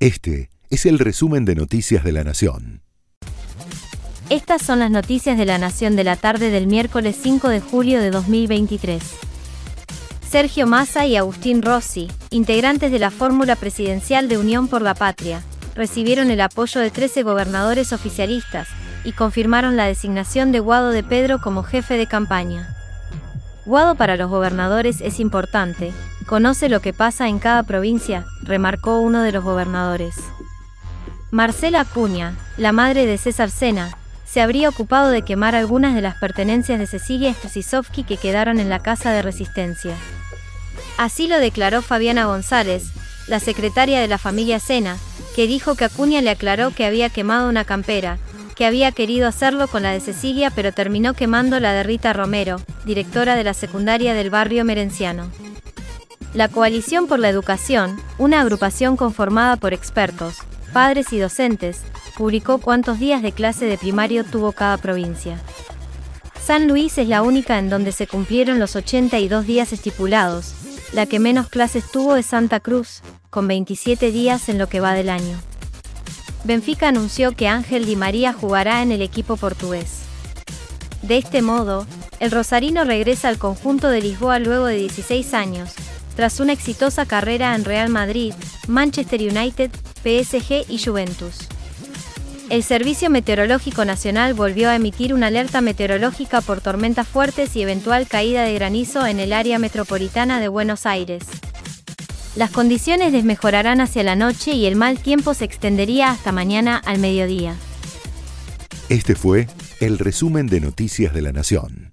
Este es el resumen de Noticias de la Nación. Estas son las noticias de la Nación de la tarde del miércoles 5 de julio de 2023. Sergio Massa y Agustín Rossi, integrantes de la fórmula presidencial de Unión por la Patria, recibieron el apoyo de 13 gobernadores oficialistas y confirmaron la designación de Guado de Pedro como jefe de campaña. Guado para los gobernadores es importante, conoce lo que pasa en cada provincia, remarcó uno de los gobernadores. Marcela Acuña, la madre de César Sena, se habría ocupado de quemar algunas de las pertenencias de Cecilia Strisovsky que quedaron en la casa de resistencia. Así lo declaró Fabiana González, la secretaria de la familia Sena, que dijo que Acuña le aclaró que había quemado una campera, que había querido hacerlo con la de Cecilia pero terminó quemando la de Rita Romero, directora de la secundaria del barrio merenciano. La Coalición por la Educación, una agrupación conformada por expertos, padres y docentes, publicó cuántos días de clase de primario tuvo cada provincia. San Luis es la única en donde se cumplieron los 82 días estipulados, la que menos clases tuvo es Santa Cruz, con 27 días en lo que va del año. Benfica anunció que Ángel Di María jugará en el equipo portugués. De este modo, el rosarino regresa al conjunto de Lisboa luego de 16 años, tras una exitosa carrera en Real Madrid, Manchester United, PSG y Juventus. El Servicio Meteorológico Nacional volvió a emitir una alerta meteorológica por tormentas fuertes y eventual caída de granizo en el área metropolitana de Buenos Aires. Las condiciones desmejorarán hacia la noche y el mal tiempo se extendería hasta mañana al mediodía. Este fue el resumen de Noticias de la Nación.